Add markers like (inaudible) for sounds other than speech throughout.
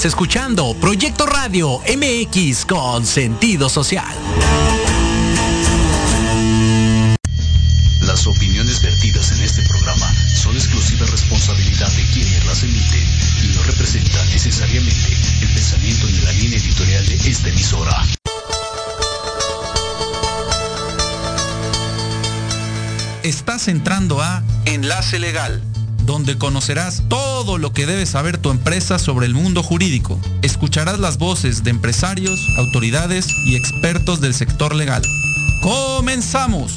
Estás escuchando Proyecto Radio MX con sentido social. Las opiniones vertidas en este programa son exclusiva responsabilidad de quienes las emiten y no representan necesariamente el pensamiento ni la línea editorial de esta emisora. Estás entrando a Enlace Legal donde conocerás todo lo que debe saber tu empresa sobre el mundo jurídico. Escucharás las voces de empresarios, autoridades y expertos del sector legal. ¡Comenzamos!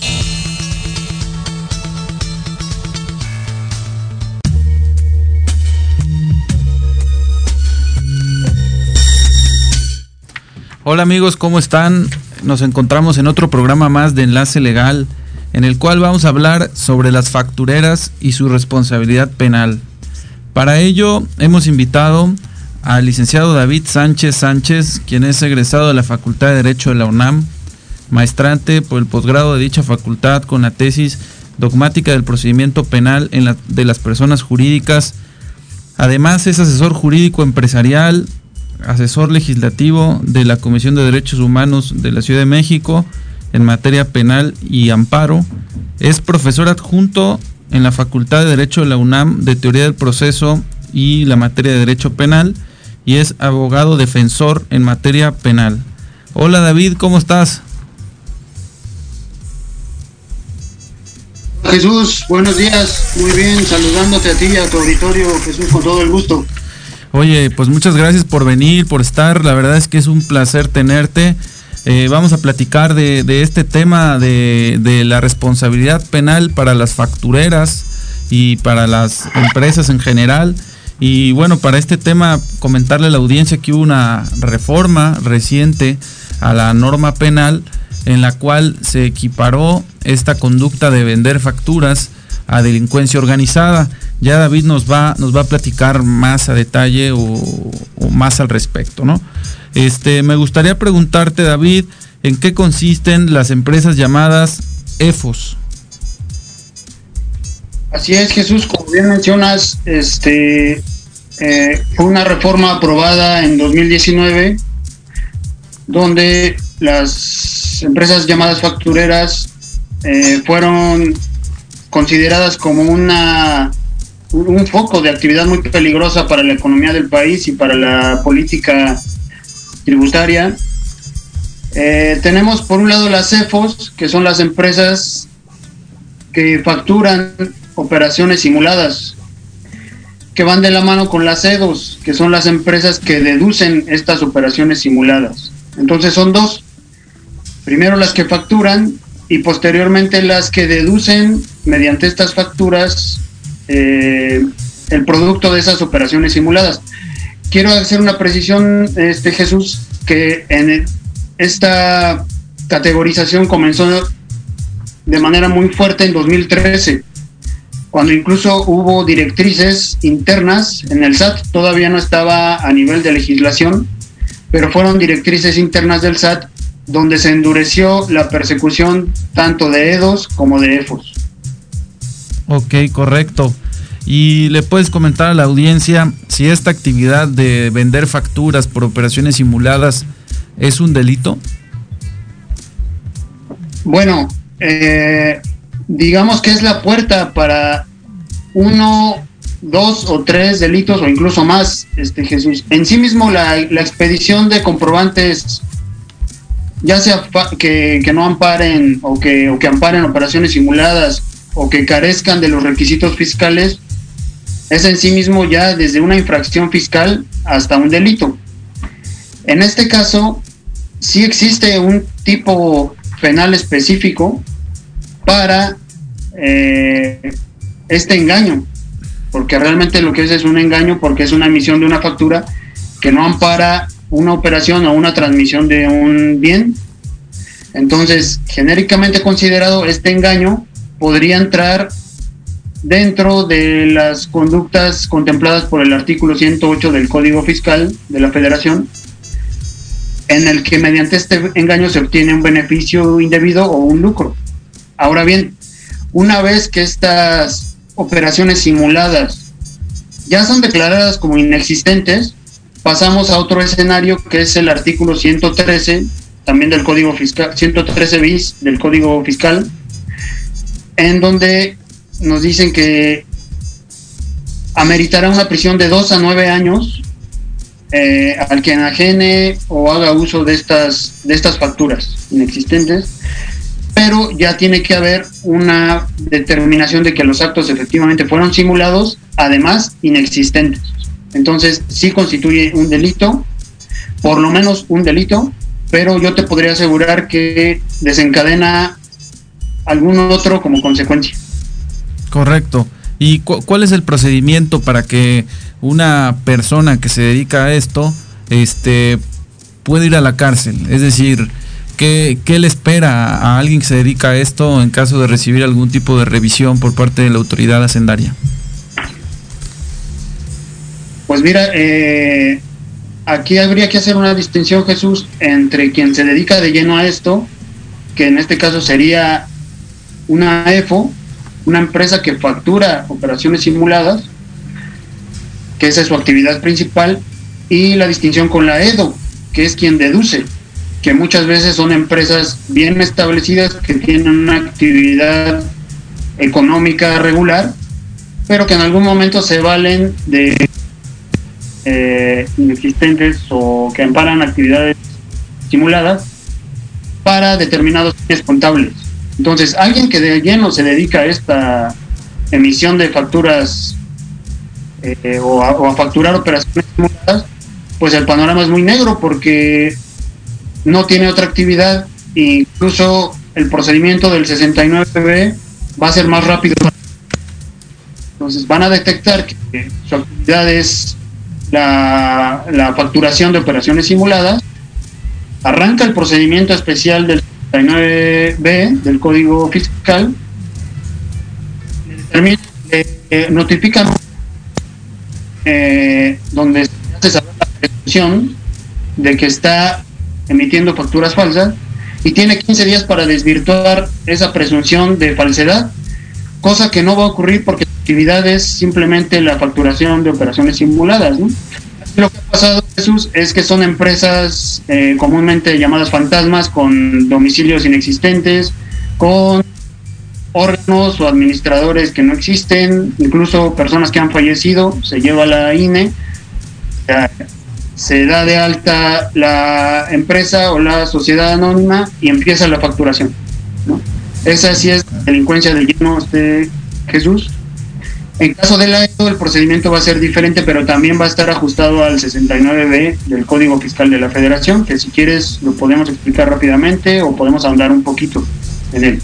Hola amigos, ¿cómo están? Nos encontramos en otro programa más de Enlace Legal en el cual vamos a hablar sobre las factureras y su responsabilidad penal. Para ello hemos invitado al licenciado David Sánchez Sánchez, quien es egresado de la Facultad de Derecho de la UNAM, maestrante por el posgrado de dicha facultad con la tesis dogmática del procedimiento penal en de las personas jurídicas. Además es asesor jurídico empresarial, asesor legislativo de la Comisión de Derechos Humanos de la Ciudad de México, en materia penal y amparo. Es profesor adjunto en la Facultad de Derecho de la UNAM de Teoría del Proceso y la materia de Derecho Penal y es abogado defensor en materia penal. Hola David, ¿cómo estás? Jesús, buenos días, muy bien, saludándote a ti y a tu auditorio, Jesús, con todo el gusto. Oye, pues muchas gracias por venir, por estar, la verdad es que es un placer tenerte. Eh, vamos a platicar de, este tema de, la responsabilidad penal para las factureras y para las empresas en general. Y bueno, para este tema comentarle a la audiencia que hubo una reforma reciente a la norma penal en la cual se equiparó esta conducta de vender facturas a delincuencia organizada. Ya David nos va, nos va a platicar más a detalle o, o más al respecto, ¿no? Este, me gustaría preguntarte, David, ¿en qué consisten las empresas llamadas EFOS? Así es, Jesús, como bien mencionas, este, eh, fue una reforma aprobada en 2019 donde las empresas llamadas factureras eh, fueron consideradas como una un foco de actividad muy peligrosa para la economía del país y para la política tributaria. Eh, tenemos por un lado las CEFOS, que son las empresas que facturan operaciones simuladas, que van de la mano con las CEDOS, que son las empresas que deducen estas operaciones simuladas. Entonces son dos. Primero las que facturan y posteriormente las que deducen mediante estas facturas eh, el producto de esas operaciones simuladas quiero hacer una precisión, este Jesús, que en esta categorización comenzó de manera muy fuerte en 2013, cuando incluso hubo directrices internas en el SAT, todavía no estaba a nivel de legislación, pero fueron directrices internas del SAT donde se endureció la persecución tanto de EDOS como de EFOS. Ok, correcto. Y le puedes comentar a la audiencia si esta actividad de vender facturas por operaciones simuladas es un delito. Bueno, eh, digamos que es la puerta para uno, dos o tres delitos o incluso más, este Jesús. En sí mismo la, expedición de comprobantes, ya sea que, que no amparen o que, o que amparen operaciones simuladas o que carezcan de los requisitos fiscales, es en sí mismo ya desde una infracción fiscal hasta un delito. En este caso, sí existe un tipo penal específico para eh, este engaño, porque realmente lo que es es un engaño porque es una emisión de una factura que no ampara una operación o una transmisión de un bien. Entonces, genéricamente considerado, este engaño podría entrar dentro de las conductas contempladas por el artículo 108 del Código Fiscal de la Federación, en el que mediante este engaño se obtiene un beneficio indebido o un lucro. Ahora bien, una vez que estas operaciones simuladas ya son declaradas como inexistentes, pasamos a otro escenario que es el artículo 113, también del Código Fiscal, 113 bis del Código Fiscal, en donde nos dicen que ameritará una prisión de 2 a 9 años eh, al que enajene o haga uso de estas, de estas facturas inexistentes, pero ya tiene que haber una determinación de que los actos efectivamente fueron simulados, además inexistentes. Entonces, sí constituye un delito, por lo menos un delito, pero yo te podría asegurar que desencadena algún otro como consecuencia. Correcto. ¿Y cuál es el procedimiento para que una persona que se dedica a esto este, pueda ir a la cárcel? Es decir, ¿qué, ¿qué, le espera a alguien que se dedica a esto en caso de recibir algún tipo de revisión por parte de la autoridad hacendaria? Pues mira, eh, aquí habría que hacer una distinción, Jesús, entre quien se dedica de lleno a esto, que en este caso sería una EFO, una empresa que factura operaciones simuladas, que esa es su actividad principal, y la distinción con la EDO, que es quien deduce, que muchas veces son empresas bien establecidas que tienen una actividad económica regular, pero que en algún momento se valen de eh, inexistentes o que amparan actividades simuladas para determinados fines contables. Entonces, alguien que de lleno se dedica a esta emisión de facturas eh, o, a, facturar operaciones simuladas, pues el panorama es muy negro porque no tiene otra actividad incluso el procedimiento del 69B va a ser más rápido. Entonces van a detectar que su actividad es la, facturación de operaciones simuladas, arranca el procedimiento especial del 39B del Código Fiscal, le, eh, notifican eh, donde se hace saber la presunción de que está emitiendo facturas falsas y tiene 15 días para desvirtuar esa presunción de falsedad, cosa que no va a ocurrir porque actividad es simplemente la facturación de operaciones simuladas. Lo que ha pasado, Jesús, es que son empresas eh, comúnmente llamadas fantasmas con domicilios inexistentes, con órganos o administradores que no existen, incluso personas que han fallecido, se lleva la INE, se da de alta la empresa o la sociedad anónima y empieza la facturación. Esa sí es delincuencia de lleno, este Jesús. En caso de la EDO, el procedimiento va a ser diferente, pero también va a estar ajustado al 69B del Código Fiscal de la Federación, que si quieres lo podemos explicar rápidamente o podemos ahondar un poquito en él.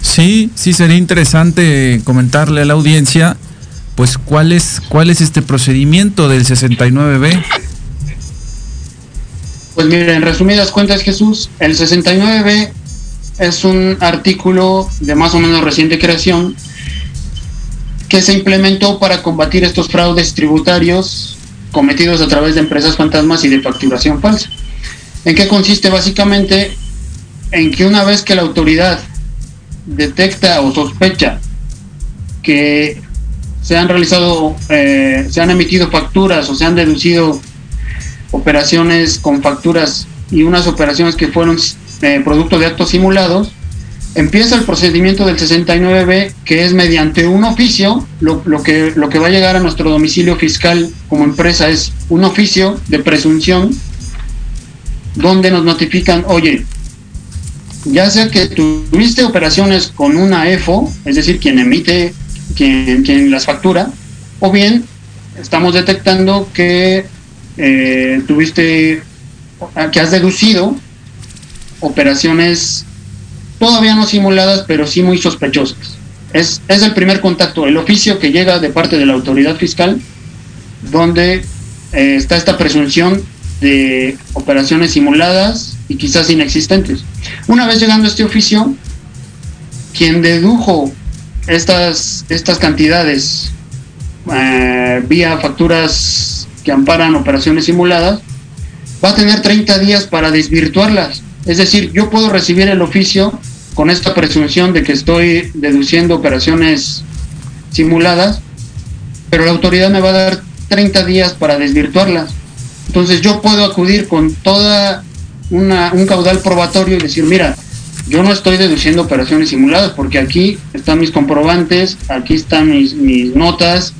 Sí, sí sería interesante comentarle a la audiencia, pues cuál es cuál es este procedimiento del 69B. Pues mira, en resumidas cuentas, Jesús, el 69B es un artículo de más o menos reciente creación que se implementó para combatir estos fraudes tributarios cometidos a través de empresas fantasmas y de facturación falsa. ¿En qué consiste básicamente? En que una vez que la autoridad detecta o sospecha que se han realizado, eh, se han emitido facturas o se han deducido operaciones con facturas y unas operaciones que fueron eh, producto de actos simulados, empieza el procedimiento del 69B, que es mediante un oficio, lo, que, lo que va a llegar a nuestro domicilio fiscal como empresa es un oficio de presunción, donde nos notifican, oye, ya sea que tuviste operaciones con una EFO, es decir, quien emite, quien, quien las factura, o bien estamos detectando que eh, tuviste, que has deducido operaciones todavía no simuladas, pero sí muy sospechosas. Es, es el primer contacto, el oficio que llega de parte de la autoridad fiscal, donde eh, está esta presunción de operaciones simuladas y quizás inexistentes. Una vez llegando este oficio, quien dedujo estas, estas cantidades eh, vía facturas que amparan operaciones simuladas, va a tener 30 días para desvirtuarlas. Es decir, yo puedo recibir el oficio con esta presunción de que estoy deduciendo operaciones simuladas, pero la autoridad me va a dar 30 días para desvirtuarlas. Entonces yo puedo acudir con toda una, un caudal probatorio y decir, mira, yo no estoy deduciendo operaciones simuladas porque aquí están mis comprobantes, aquí están mis, mis notas,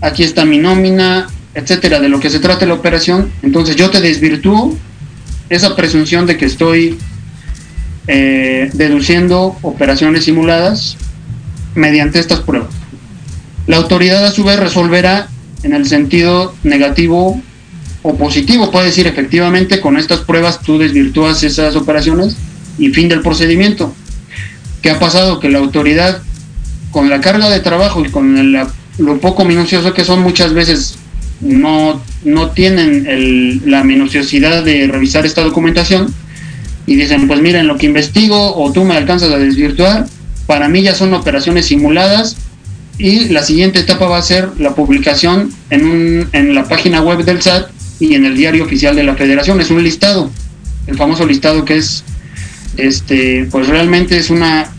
aquí está mi nómina, etcétera, de lo que se trata la operación. Entonces yo te desvirtúo esa presunción de que estoy eh, deduciendo operaciones simuladas mediante estas pruebas. La autoridad a su vez resolverá en el sentido negativo o positivo. Puede decir efectivamente con estas pruebas tú desvirtúas esas operaciones y fin del procedimiento. ¿Qué ha pasado? Que la autoridad con la carga de trabajo y con lo poco minucioso que son muchas veces no, no tienen la minuciosidad de revisar esta documentación y dicen, pues miren, lo que investigo o tú me alcanzas a desvirtuar, para mí ya son operaciones simuladas y la siguiente etapa va a ser la publicación en, un, en la página web del SAT y en el diario oficial de la federación. Es un listado, el famoso listado que es, este, pues realmente es una,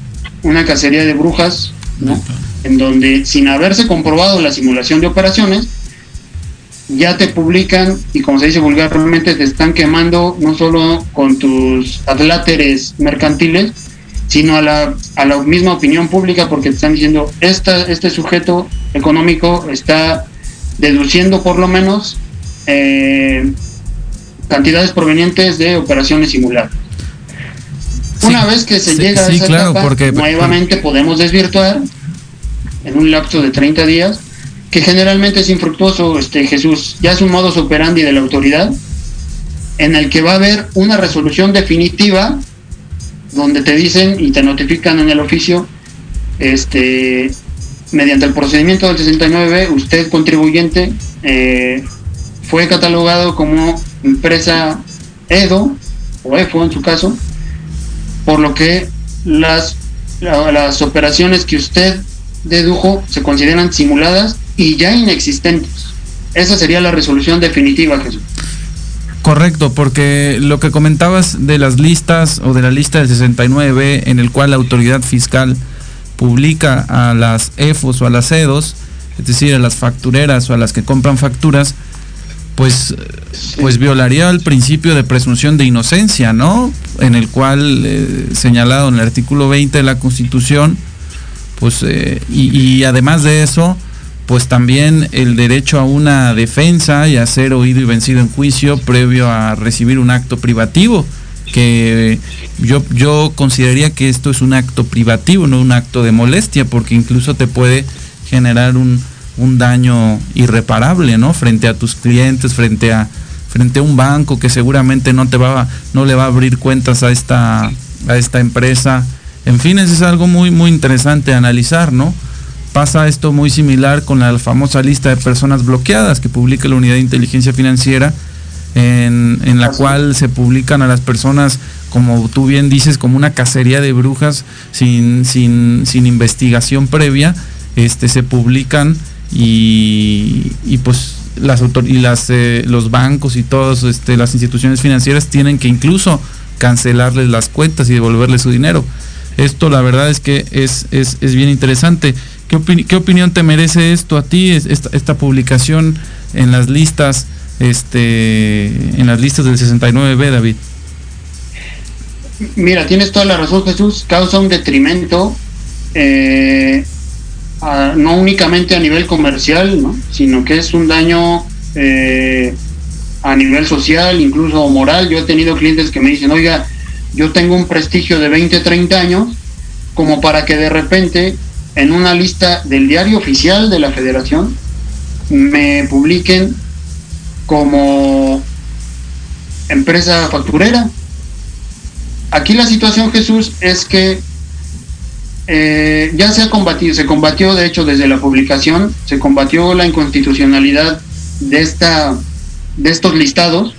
una cacería de brujas, ¿no? En donde sin haberse comprobado la simulación de operaciones, ya te publican y como se dice vulgarmente te están quemando no solo con tus adláteres mercantiles, sino a la, a la misma opinión pública porque te están diciendo, esta, este sujeto económico está deduciendo por lo menos eh, cantidades provenientes de operaciones simuladas. Una vez que se llega a esa etapa, porque, nuevamente podemos desvirtuar en un lapso de 30 días que generalmente es infructuoso, este Jesús, ya es un modus operandi de la autoridad, en el que va a haber una resolución definitiva donde te dicen y te notifican en el oficio, este, mediante el procedimiento del 69, usted contribuyente eh, fue catalogado como empresa EDO o EFO en su caso, por lo que las, las operaciones que usted dedujo se consideran simuladas y ya inexistentes. Esa sería la resolución definitiva, Jesús. Correcto, porque lo que comentabas de las listas o de la lista del 69B en el cual la autoridad fiscal publica a las EFOS o a las EDOS, es decir, a las factureras o a las que compran facturas, pues, pues violaría el principio de presunción de inocencia, ¿no? En el cual, eh, señalado en el artículo 20 de la Constitución, pues, eh, y, y además de eso, pues también el derecho a una defensa y a ser oído y vencido en juicio previo a recibir un acto privativo, que yo, yo consideraría que esto es un acto privativo, no un acto de molestia, porque incluso te puede generar un, un daño irreparable, ¿no? Frente a tus clientes, frente a, frente a un banco que seguramente no te va, no le va a abrir cuentas a esta, a esta empresa. En fin, eso es algo muy, muy interesante analizar, ¿no? Pasa esto muy similar con la famosa lista de personas bloqueadas que publica la Unidad de Inteligencia Financiera, en, la cual se publican a las personas, como tú bien dices, como una cacería de brujas sin, sin, sin investigación previa, este, se publican y, y pues las y las eh, los bancos y todas este, las instituciones financieras tienen que incluso cancelarles las cuentas y devolverles su dinero. Esto la verdad es que es, es, es bien interesante. ¿Qué, opinión te merece esto a ti, esta, publicación en las listas, este, en las listas del 69B, David? Mira, tienes toda la razón, Jesús. Causa un detrimento, eh, no únicamente a nivel comercial, sino que es un daño eh, a nivel social, incluso moral. Yo he tenido clientes que me dicen, oiga, yo tengo un prestigio de 20, 30 años, como para que de repente en una lista del diario oficial de la federación me publiquen como empresa facturera. Aquí la situación, Jesús, es que eh, ya se ha combatido, se combatió, de hecho, desde la publicación, se combatió la inconstitucionalidad de esta, de estos listados,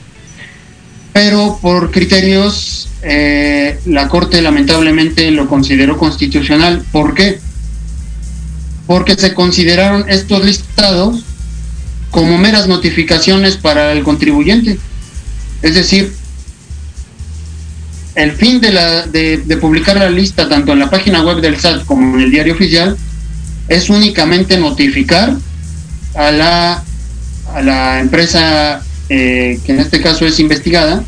pero por criterios eh, la Corte lamentablemente lo consideró constitucional. ¿Por qué? Porque se consideraron estos listados como meras notificaciones para el contribuyente. Es decir, el fin de, publicar la lista tanto en la página web del SAT como en el diario oficial es únicamente notificar a la, a la empresa eh, que en este caso es investigada,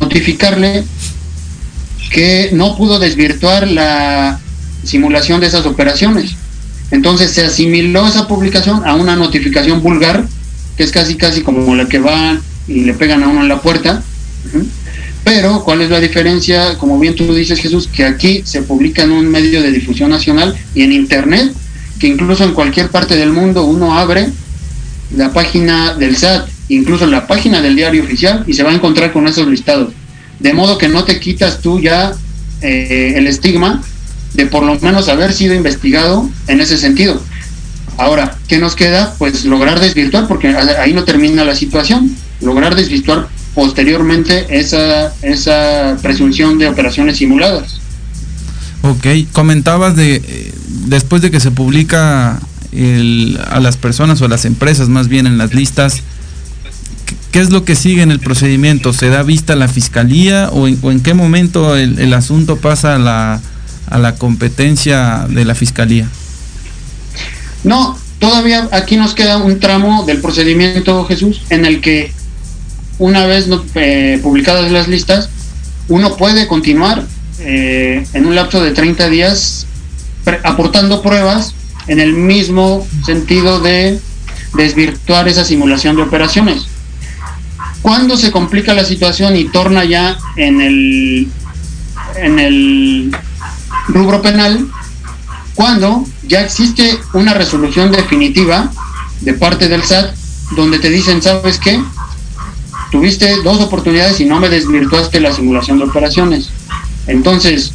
notificarle que no pudo desvirtuar la simulación de esas operaciones. Entonces se asimiló esa publicación a una notificación vulgar, que es casi casi como la que va y le pegan a uno en la puerta. Pero, ¿cuál es la diferencia? Como bien tú dices, Jesús, que aquí se publica en un medio de difusión nacional y en Internet, que incluso en cualquier parte del mundo uno abre la página del SAT, incluso la página del diario oficial, y se va a encontrar con esos listados. De modo que no te quitas tú ya eh, el estigma de por lo menos haber sido investigado en ese sentido. Ahora, ¿qué nos queda? Pues lograr desvirtuar, porque ahí no termina la situación, lograr desvirtuar posteriormente esa, esa presunción de operaciones simuladas. Ok, comentabas de, eh, después de que se publica a las personas o a las empresas más bien en las listas, ¿qué es lo que sigue en el procedimiento? ¿Se da vista a la fiscalía o en, qué momento el, el asunto pasa a la, a la competencia de la fiscalía? No, todavía aquí nos queda un tramo del procedimiento, Jesús, en el que una vez eh, publicadas las listas, uno puede continuar eh, en un lapso de 30 días aportando pruebas en el mismo sentido de desvirtuar esa simulación de operaciones. Cuando se complica la situación y torna ya en el, en el rubro penal, cuando ya existe una resolución definitiva de parte del SAT donde te dicen, ¿sabes qué? Tuviste dos oportunidades y no me desvirtuaste la simulación de operaciones. Entonces,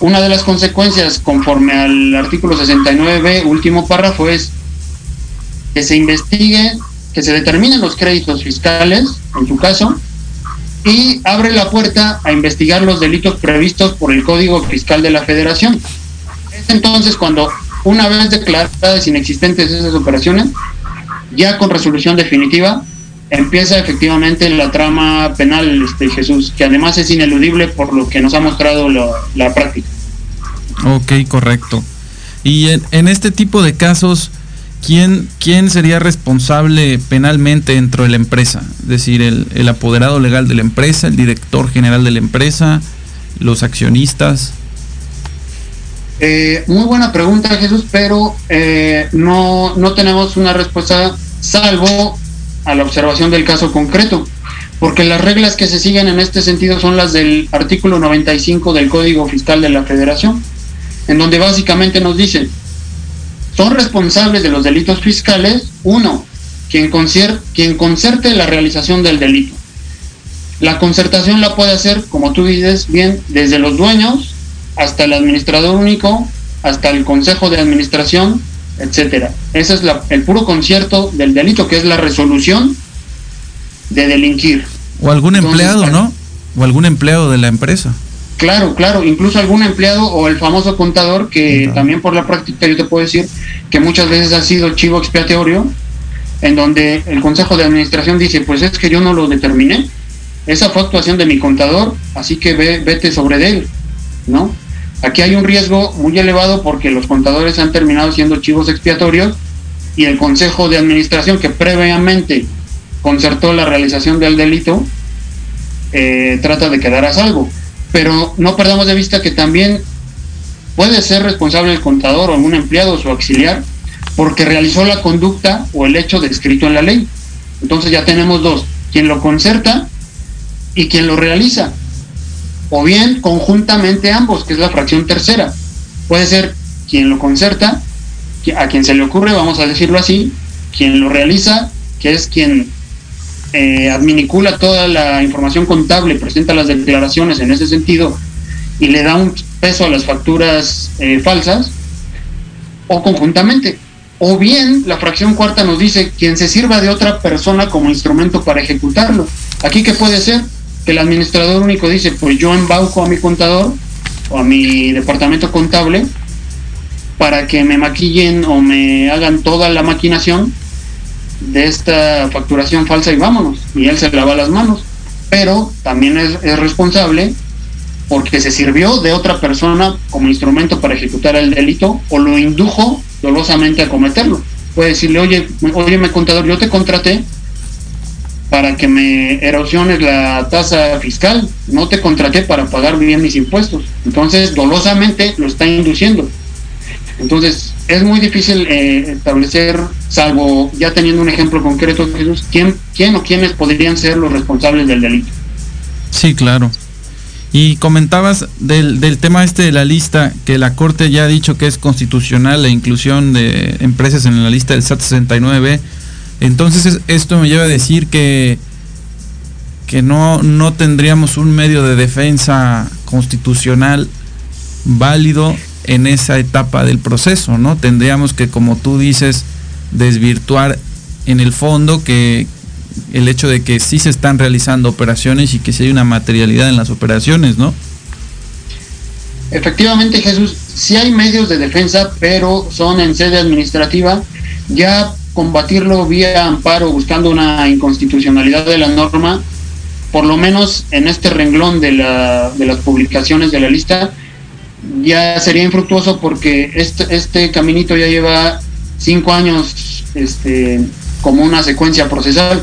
una de las consecuencias conforme al artículo 69b, último párrafo, es que se investigue, que se determinen los créditos fiscales, en tu caso, y abre la puerta a investigar los delitos previstos por el Código Fiscal de la Federación. Es entonces cuando, una vez declaradas inexistentes esas operaciones, ya con resolución definitiva, empieza efectivamente la trama penal, este, Jesús, que además es ineludible por lo que nos ha mostrado la práctica. Ok, correcto. Y en, este tipo de casos, ¿quién, ¿quién sería responsable penalmente dentro de la empresa? Es decir, el, apoderado legal de la empresa, el director general de la empresa, los accionistas. Eh, muy buena pregunta, Jesús, pero eh, no, no tenemos una respuesta salvo a la observación del caso concreto, porque las reglas que se siguen en este sentido son las del artículo 95 del Código Fiscal de la Federación, en donde básicamente nos dice, son responsables de los delitos fiscales, uno, quien, quien concerte la realización del delito. La concertación la puede hacer, como tú dices bien, desde los dueños hasta el administrador único, hasta el consejo de administración, etcétera. Ese es el puro concierto del delito, que es la resolución de delinquir. O algún empleado, ¿no? O algún empleado de la empresa. Claro, claro, incluso algún empleado o el famoso contador que también por la práctica yo te puedo decir que muchas veces ha sido chivo expiatorio, en donde el Consejo de Administración dice, pues es que yo no lo determiné, esa fue actuación de mi contador, así que ve, vete sobre él, ¿no? Aquí hay un riesgo muy elevado porque los contadores han terminado siendo chivos expiatorios y el Consejo de Administración que previamente concertó la realización del delito eh, trata de quedar a salvo pero no perdamos de vista que también puede ser responsable el contador o algún empleado o su auxiliar porque realizó la conducta o el hecho descrito en la ley. Entonces ya tenemos dos, quien lo concerta y quien lo realiza. O bien conjuntamente ambos, que es la fracción tercera. Puede ser quien lo concerta, a quien se le ocurre, vamos a decirlo así, quien lo realiza, que es quien eh, adminicula toda la información contable, presenta las declaraciones en ese sentido y le da un peso a las facturas eh, falsas, o conjuntamente. O bien la fracción cuarta nos dice quien se sirva de otra persona como instrumento para ejecutarlo. Aquí que puede ser que el administrador único dice, pues yo embauco a mi contador o a mi departamento contable para que me maquillen o me hagan toda la maquinación de esta facturación falsa y vámonos. Y él se lava las manos. Pero también es, responsable porque se sirvió de otra persona como instrumento para ejecutar el delito o lo indujo dolosamente a cometerlo. Puede decirle, oye, oye, me contador, yo te contraté para que me erosiones la tasa fiscal. No te contraté para pagar bien mis impuestos. Entonces, dolosamente lo está induciendo. Entonces, es muy difícil eh, establecer, salvo ya teniendo un ejemplo concreto, Jesús, quién, quién o quiénes podrían ser los responsables del delito. Sí, claro. Y comentabas del, del tema este de la lista, que la Corte ya ha dicho que es constitucional la inclusión de empresas en la lista del SAT 69 entonces esto me lleva a decir que, que no, no tendríamos un medio de defensa constitucional válido en esa etapa del proceso, ¿no? Tendríamos que, como tú dices, desvirtuar en el fondo que el hecho de que sí se están realizando operaciones y que sí hay una materialidad en las operaciones, ¿no? Efectivamente, Jesús, sí hay medios de defensa, pero son en sede administrativa. Ya combatirlo vía amparo buscando una inconstitucionalidad de la norma, por lo menos en este renglón de, la, de las publicaciones de la lista, ya sería infructuoso porque este, este caminito ya lleva cinco años este, como una secuencia procesal.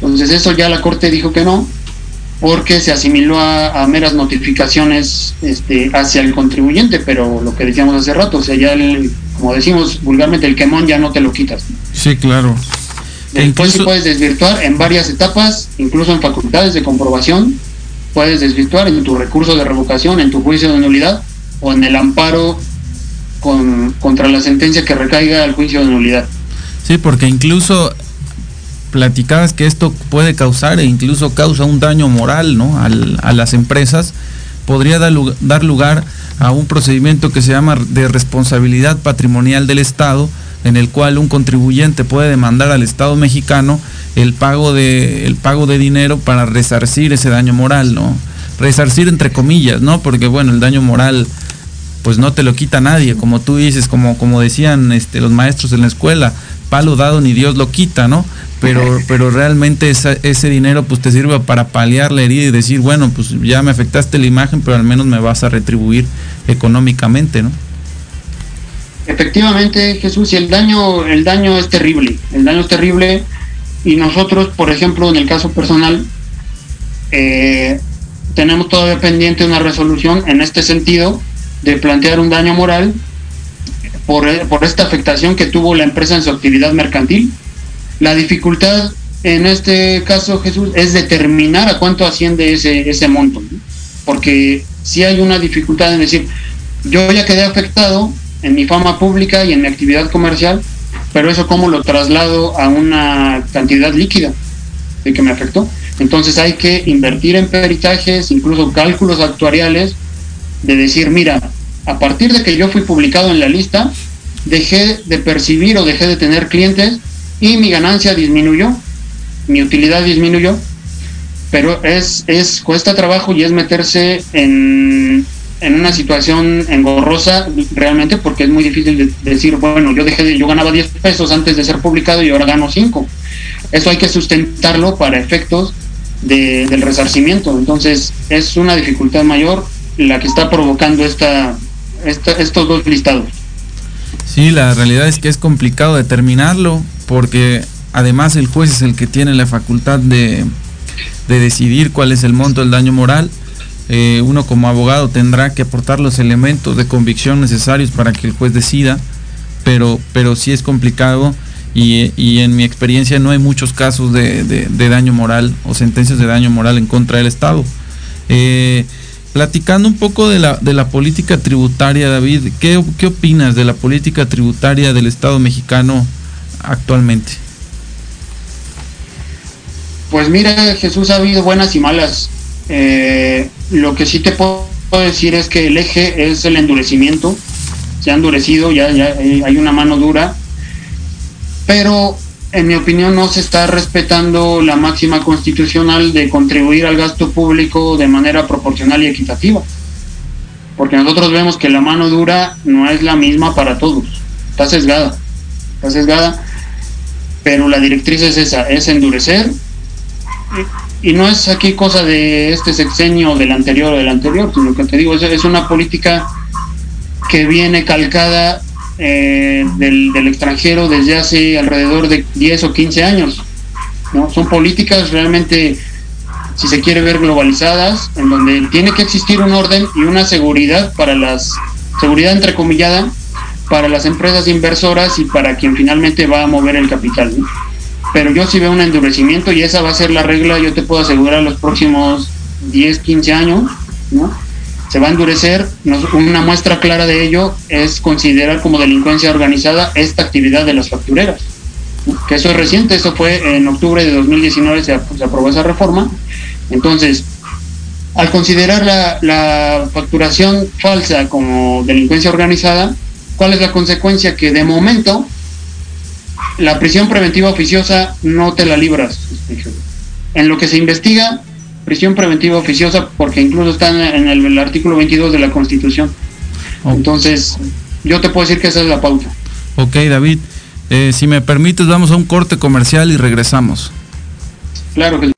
Entonces eso ya la Corte dijo que no, porque se asimiló a, meras notificaciones este, hacia el contribuyente, pero lo que decíamos hace rato, o sea, ya el, como decimos vulgarmente, el quemón ya no te lo quitas. Sí, claro. Después incluso... puedes desvirtuar en varias etapas, incluso en facultades de comprobación, puedes desvirtuar en tu recurso de revocación, en tu juicio de nulidad o en el amparo con, contra la sentencia que recaiga al juicio de nulidad. Sí, porque incluso platicabas que esto puede causar e incluso causa un daño moral ¿no? Al, a las empresas, podría dar, dar lugar a un procedimiento que se llama de responsabilidad patrimonial del Estado, en el cual un contribuyente puede demandar al Estado mexicano el pago de, el pago de dinero para resarcir ese daño moral, ¿no? Resarcir entre comillas, ¿no? Porque bueno, el daño moral pues no te lo quita nadie, como tú dices, como, como decían este, los maestros en la escuela, palo dado ni Dios lo quita, ¿no? Pero, (laughs) pero realmente ese dinero pues te sirve para paliar la herida y decir, bueno, pues ya me afectaste la imagen, pero al menos me vas a retribuir económicamente, ¿no? Efectivamente, Jesús, y el daño, el daño es terrible, el daño es terrible y nosotros, por ejemplo, en el caso personal, eh, tenemos todavía pendiente una resolución en este sentido de plantear un daño moral por, por esta afectación que tuvo la empresa en su actividad mercantil. La dificultad en este caso, Jesús, es determinar a cuánto asciende ese, ese monto, porque si hay una dificultad en decir, yo ya quedé afectado en mi fama pública y en mi actividad comercial, pero eso cómo lo traslado a una cantidad líquida de que me afectó. Entonces hay que invertir en peritajes, incluso cálculos actuariales, de decir, mira, a partir de que yo fui publicado en la lista, dejé de percibir o dejé de tener clientes y mi ganancia disminuyó, mi utilidad disminuyó, pero es, es cuesta trabajo y es meterse en, en una situación engorrosa realmente porque es muy difícil decir, bueno, yo dejé de, yo ganaba 10 pesos antes de ser publicado y ahora gano 5. Eso hay que sustentarlo para efectos del resarcimiento. Entonces, es una dificultad mayor la que está provocando esta, estos dos listados. Sí, la realidad es que es complicado determinarlo porque además el juez es el que tiene la facultad de, de decidir cuál es el monto del daño moral. Eh, uno como abogado tendrá que aportar los elementos de convicción necesarios para que el juez decida, pero, pero sí es complicado y, en mi experiencia no hay muchos casos de, daño moral o sentencias de daño moral en contra del Estado. Eh, Platicando un poco de la, de la política tributaria, David, ¿qué, ¿qué opinas de la política tributaria del Estado mexicano actualmente? Pues mira, Jesús, ha habido buenas y malas. Eh, lo que sí te puedo decir es que el eje es el endurecimiento. Se ha endurecido, ya, ya hay una mano dura. Pero en mi opinión, no se está respetando la máxima constitucional de contribuir al gasto público de manera proporcional y equitativa. Porque nosotros vemos que la mano dura no es la misma para todos. Está sesgada. Está sesgada. Pero la directriz es esa, es endurecer. Y, no es aquí cosa de este sexenio del anterior o del anterior, sino que te digo, es una política que viene calcada eh, del, extranjero desde hace alrededor de 10 o 15 años. ¿no? Son políticas realmente, si se quiere ver, globalizadas, en donde tiene que existir un orden y una seguridad para las, seguridad entrecomillada, para las empresas inversoras y para quien finalmente va a mover el capital. Pero yo sí veo un endurecimiento y esa va a ser la regla, yo te puedo asegurar, los próximos 10, 15 años, ¿no? Se va a endurecer. Una muestra clara de ello es considerar como delincuencia organizada esta actividad de las factureras. Que eso es reciente, eso fue en octubre de 2019 se, aprobó esa reforma. Entonces, al considerar la, la facturación falsa como delincuencia organizada, ¿cuál es la consecuencia? Que de momento la prisión preventiva oficiosa no te la libras. En lo que se investiga, prisión preventiva oficiosa, porque incluso está en el, artículo 22 de la Constitución. Entonces, yo te puedo decir que esa es la pauta. Ok, David. Eh, si me permites, vamos a un corte comercial y regresamos. Claro que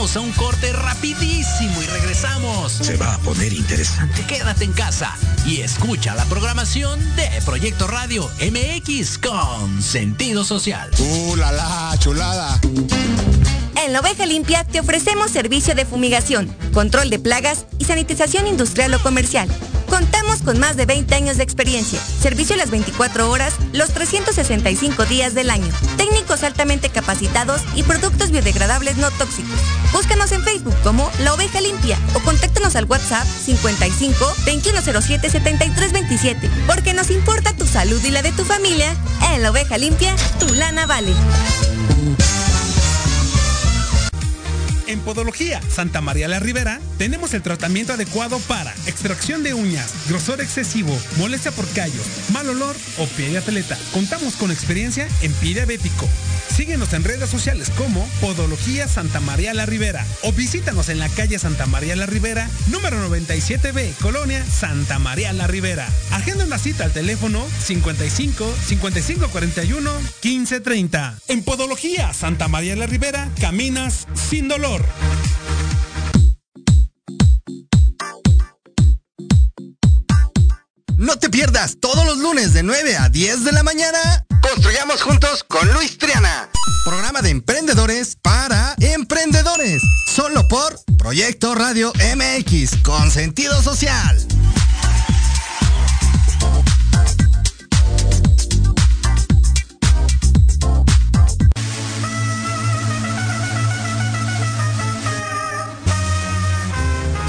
Vamos a un corte rapidísimo y regresamos. Se va a poner interesante. Quédate en casa y escucha la programación de Proyecto Radio MX con sentido social. ¡Uh, la, la chulada! En la Oveja Limpia te ofrecemos servicio de fumigación, control de plagas y sanitización industrial o comercial. Contamos con más de 20 años de experiencia, servicio a las 24 horas, los 365 días del año, técnicos altamente capacitados y productos biodegradables no tóxicos. Búscanos en Facebook como La Oveja Limpia o contáctanos al WhatsApp 55 2107 7327, porque nos importa tu salud y la de tu familia. En La Oveja Limpia, tu lana vale. En Podología Santa María la Ribera tenemos el tratamiento adecuado para extracción de uñas, grosor excesivo, molestia por callos, mal olor o pie de atleta. Contamos con experiencia en pie diabético. Síguenos en redes sociales como Podología Santa María la Ribera o visítanos en la calle Santa María la Ribera, número 97B, Colonia Santa María la Ribera. Agenda una cita al teléfono 55 55 41 15 30. En Podología Santa María la Ribera caminas sin dolor. No te pierdas todos los lunes de 9 a 10 de la mañana. Construyamos juntos con Luis Triana. Programa de emprendedores para emprendedores. Solo por Proyecto Radio MX con sentido social.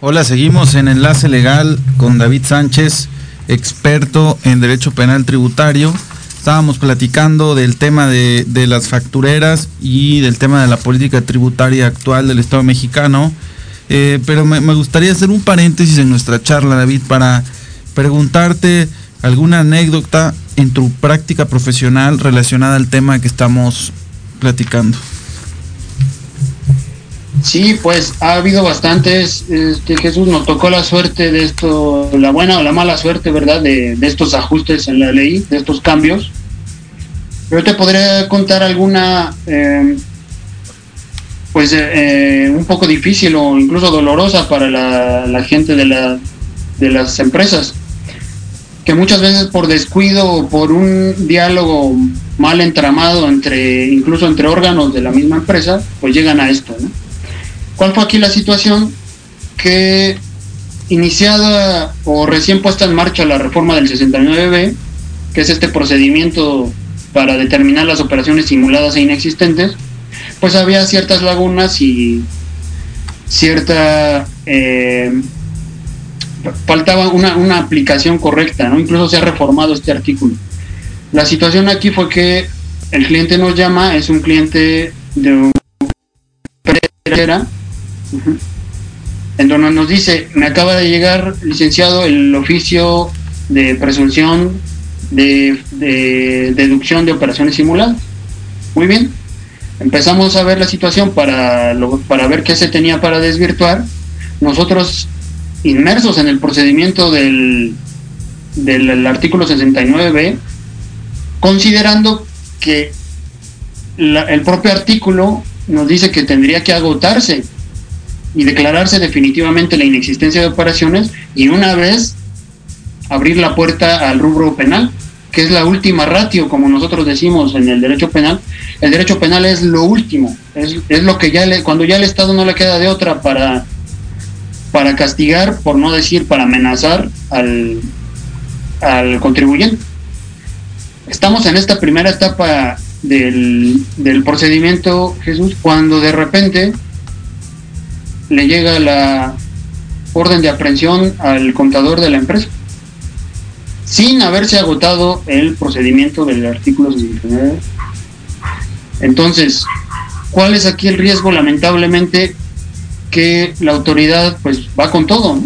Hola, seguimos en Enlace Legal con David Sánchez, experto en Derecho Penal Tributario. Estábamos platicando del tema de, de, las factureras y del tema de la política tributaria actual del Estado mexicano. Eh, pero me, me, gustaría hacer un paréntesis en nuestra charla, David, para preguntarte alguna anécdota en tu práctica profesional relacionada al tema que estamos platicando. Sí, pues ha habido bastantes. Este, Jesús nos tocó la suerte de esto, la buena o la mala suerte, ¿verdad? De, estos ajustes en la ley, de estos cambios. Yo te podría contar alguna, eh, pues, eh, un poco difícil o incluso dolorosa para la, gente de, de las empresas. Que muchas veces por descuido o por un diálogo mal entramado entre, incluso entre órganos de la misma empresa, pues llegan a esto, ¿no? ¿Cuál fue aquí la situación? Que iniciada o recién puesta en marcha la reforma del 69B, que es este procedimiento para determinar las operaciones simuladas e inexistentes, pues había ciertas lagunas y cierta... Eh, faltaba una, una aplicación correcta, ¿no? Incluso se ha reformado este artículo. La situación aquí fue que el cliente nos llama, es un cliente de en donde nos dice, me acaba de llegar, licenciado, el oficio de presunción de, de deducción de operaciones simuladas. Muy bien, empezamos a ver la situación para, para ver qué se tenía para desvirtuar. Nosotros, inmersos en el procedimiento del, del artículo 69b, considerando que el propio artículo nos dice que tendría que agotarse y declararse definitivamente la inexistencia de operaciones y una vez abrir la puerta al rubro penal, que es la última ratio, como nosotros decimos en el derecho penal. El derecho penal es lo último, es, es lo que ya le, cuando ya el Estado no le queda de otra para, para castigar, por no decir para amenazar al, al contribuyente. Estamos en esta primera etapa del, del procedimiento, Jesús, cuando de repente le llega la orden de aprehensión al contador de la empresa, sin haberse agotado el procedimiento del artículo 69. Entonces, ¿cuál es aquí el riesgo? Lamentablemente que la autoridad pues va con todo. ¿no?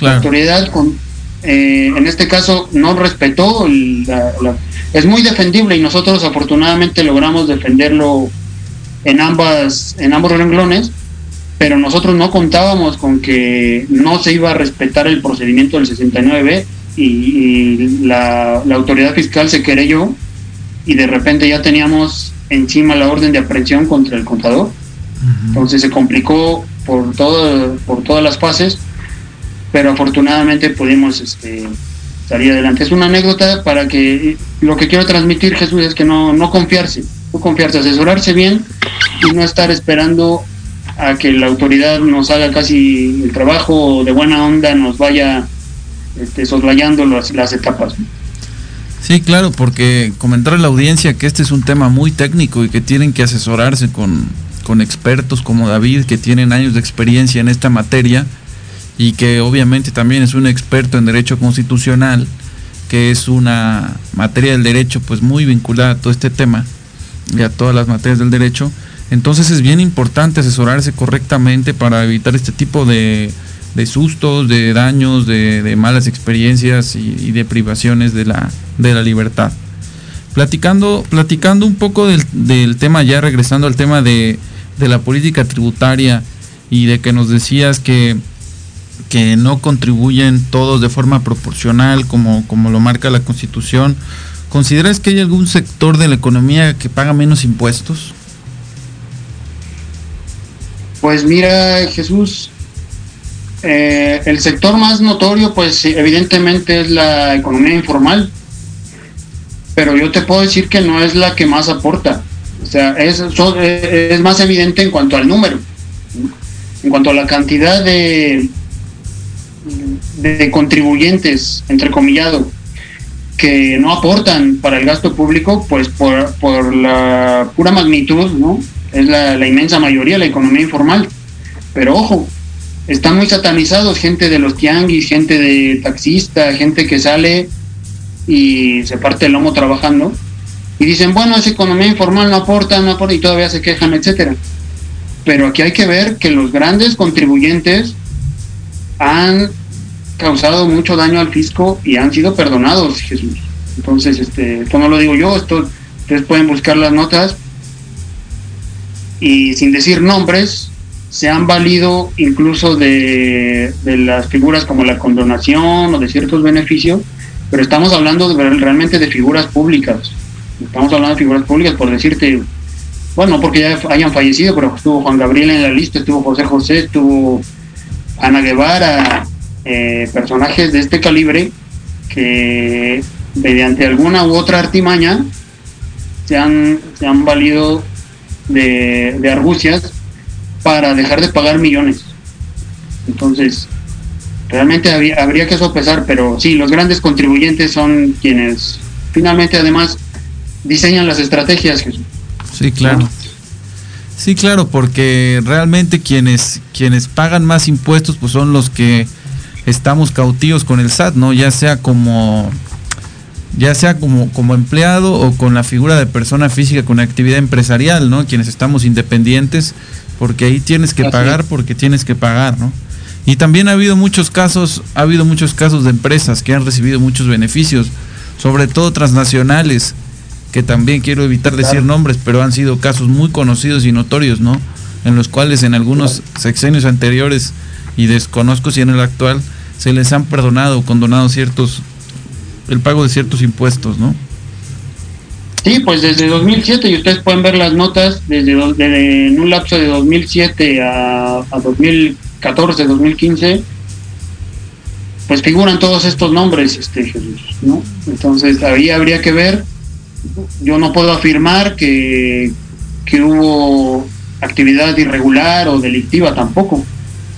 La autoridad con, eh, en este caso no respetó la- es muy defendible y nosotros afortunadamente logramos defenderlo en ambas en ambos renglones pero nosotros no contábamos con que no se iba a respetar el procedimiento del 69 y, y la, la autoridad fiscal se querelló y de repente ya teníamos encima la orden de aprehensión contra el contador entonces se complicó por todo por todas las fases pero afortunadamente pudimos este, salir adelante. Es una anécdota para que lo que quiero transmitir, Jesús, es que no, no confiarse, no confiarse, asesorarse bien y no estar esperando a que la autoridad nos haga casi el trabajo de buena onda, nos vaya este, soslayando las, las etapas. Sí, claro, porque comentar a la audiencia que este es un tema muy técnico y que tienen que asesorarse con, con expertos como David, que tienen años de experiencia en esta materia y que obviamente también es un experto en derecho constitucional, que es una materia del derecho pues muy vinculada a todo este tema y a todas las materias del derecho. Entonces es bien importante asesorarse correctamente para evitar este tipo de, sustos, de daños, de, malas experiencias y, de privaciones de la, de la libertad. Platicando, platicando un poco del, del tema, ya regresando al tema de, de la política tributaria y de que nos decías que, que no contribuyen todos de forma proporcional como, como lo marca la constitución, ¿consideras que hay algún sector de la economía que paga menos impuestos? Pues mira, Jesús, eh, el sector más notorio, pues evidentemente es la economía informal, pero yo te puedo decir que no es la que más aporta. O sea, eh, es más evidente en cuanto al número, en cuanto a la cantidad de, de contribuyentes, entrecomillado, que no aportan para el gasto público, pues por, por la pura magnitud, ¿no? Es la, inmensa mayoría, la economía informal. Pero ojo, están muy satanizados, gente de los tianguis, gente de taxista, gente que sale y se parte el lomo trabajando y dicen, bueno, esa economía informal no aporta, no aporta y todavía se quejan, etcétera. Pero aquí hay que ver que los grandes contribuyentes han causado mucho daño al fisco y han sido perdonados, Jesús. Entonces, este, esto no lo digo yo, esto ustedes pueden buscar las notas y sin decir nombres, se han valido incluso de, de las figuras como la condonación o de ciertos beneficios, pero estamos hablando de- realmente de figuras públicas. Estamos hablando de figuras públicas, por decirte, bueno, no porque ya hayan fallecido, pero estuvo Juan Gabriel en la lista, estuvo José José, estuvo Ana Guevara, eh, personajes de este calibre que mediante alguna u otra artimaña se han, se han valido de, de argucias para dejar de pagar millones. Entonces, realmente habría que sopesar, pero sí, los grandes contribuyentes son quienes finalmente además diseñan las estrategias. Sí, claro. Sí, claro, porque realmente quienes, quienes pagan más impuestos pues son los que estamos cautivos con el SAT, ¿no? Ya sea como ya sea como, como empleado o con la figura de persona física con actividad empresarial, ¿no? Quienes estamos independientes, porque ahí tienes que Así pagar es. porque tienes que pagar, ¿no? Y también ha habido muchos casos, ha habido muchos casos de empresas que han recibido muchos beneficios, sobre todo transnacionales, que también quiero evitar decir nombres, pero han sido casos muy conocidos y notorios, ¿no? En los cuales en algunos sexenios anteriores y desconozco si en el actual se les han perdonado o condonado ciertos el pago de ciertos impuestos, ¿no? Sí, pues desde 2007 y ustedes pueden ver las notas desde, en un lapso de 2007 a, a 2014, 2015 pues figuran todos estos nombres, este Jesús, ¿no? Entonces ahí habría que ver. Yo no puedo afirmar que, que hubo actividad irregular o delictiva tampoco,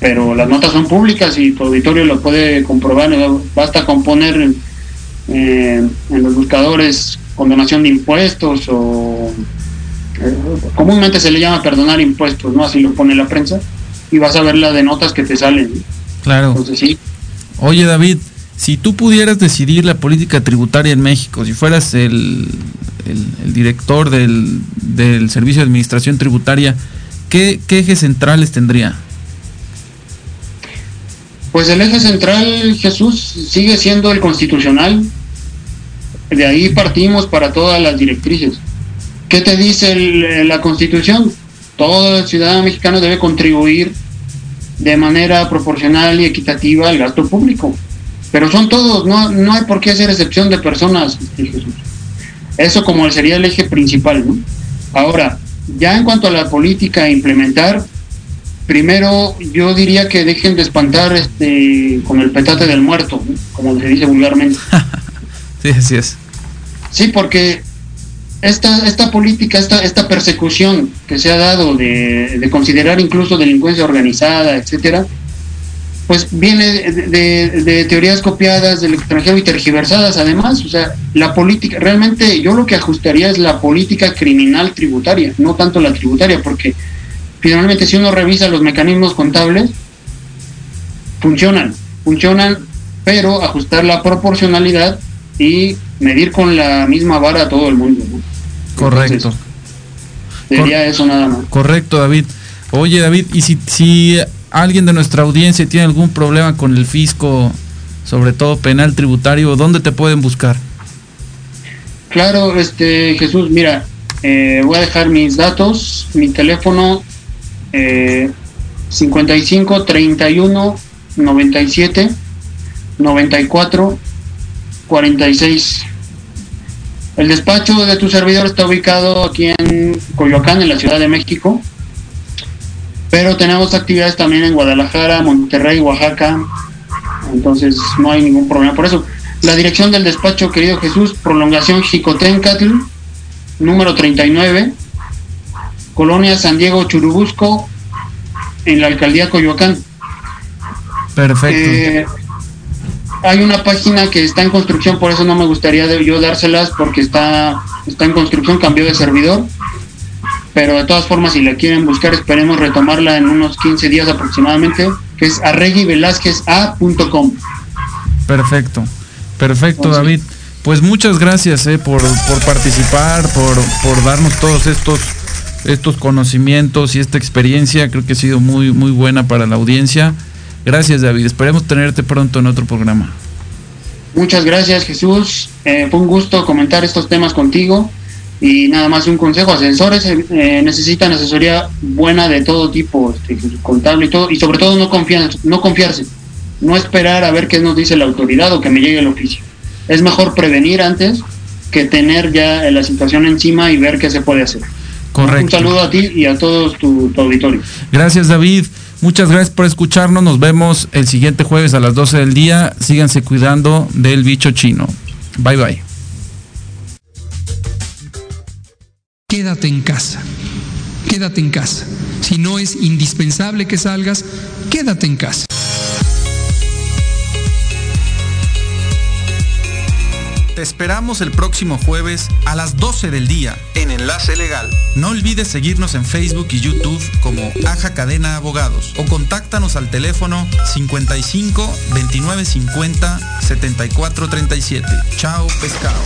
pero las notas son públicas y tu auditorio lo puede comprobar. Basta con poner eh, en los buscadores condonación de impuestos o eh, comúnmente se le llama perdonar impuestos, ¿no? Así lo pone la prensa y vas a ver la de notas que te salen. Claro. Entonces sí. Oye David, si tú pudieras decidir la política tributaria en México, si fueras el, el, director del, del, Servicio de Administración Tributaria, ¿qué, ¿qué ejes centrales tendría? Pues el eje central, Jesús, sigue siendo el constitucional, de ahí partimos para todas las directrices. ¿Qué te dice la Constitución? Todo ciudadano mexicano debe contribuir de manera proporcional y equitativa al gasto público. Pero son todos, no, no hay por qué hacer excepción de personas, Jesús. Eso como sería el eje principal. Ahora, ya en cuanto a la política a implementar, primero yo diría que dejen de espantar este con el petate del muerto, como se dice vulgarmente. (laughs) Sí, así es. Sí, porque esta, esta política, esta, esta persecución que se ha dado de, considerar incluso delincuencia organizada, etcétera, pues viene de, teorías copiadas del extranjero y tergiversadas además. O sea, la política, realmente yo lo que ajustaría es la política criminal tributaria, no tanto la tributaria, porque finalmente si uno revisa los mecanismos contables, funcionan, funcionan, pero ajustar la proporcionalidad y medir con la misma vara a todo el mundo. Correcto. sería eso nada más. Correcto, David. Oye, David, y si, si alguien de nuestra audiencia tiene algún problema con el fisco, sobre todo penal tributario, ¿dónde te pueden buscar? Claro, este Jesús, mira, eh, voy a dejar mis datos, mi teléfono eh, 55 31 97 94 46. El despacho de tu servidor está ubicado aquí en Coyoacán, en la Ciudad de México, pero tenemos actividades también en Guadalajara, Monterrey, Oaxaca, entonces no hay ningún problema por eso. La dirección del despacho, querido Jesús, prolongación Jicotencatl, número 39, Colonia San Diego Churubusco, en la alcaldía Coyoacán. Perfecto. Eh, hay una página que está en construcción, por eso no me gustaría yo dárselas porque está, está en construcción, cambió de servidor. Pero de todas formas, si la quieren buscar, esperemos retomarla en unos 15 días aproximadamente, que es arreguivelázqueza.com. Perfecto, perfecto, David. Pues muchas gracias eh, por, por participar, por, por darnos todos estos estos conocimientos y esta experiencia. Creo que ha sido muy, muy buena para la audiencia. Gracias, David. Esperemos tenerte pronto en otro programa. Muchas gracias, Jesús. Eh, fue un gusto comentar estos temas contigo. Y nada más un consejo, asesores eh, necesitan asesoría buena de todo tipo, este, contable y todo, y sobre todo no, confiar, no confiarse, no esperar a ver qué nos dice la autoridad o que me llegue el oficio. Es mejor prevenir antes que tener ya la situación encima y ver qué se puede hacer. Correcto. Un saludo a ti y a todos tu auditorio. Gracias, David. Muchas gracias por escucharnos. Nos vemos el siguiente jueves a las 12 del día. Síganse cuidando del bicho chino. Bye bye. Quédate en casa. Quédate en casa. Si no es indispensable que salgas, quédate en casa. Te esperamos el próximo jueves a las 12 del día en Enlace Legal. No olvides seguirnos en Facebook y YouTube como Aja Cadena Abogados o contáctanos al teléfono 55 29 50 74 37. Chao pescado.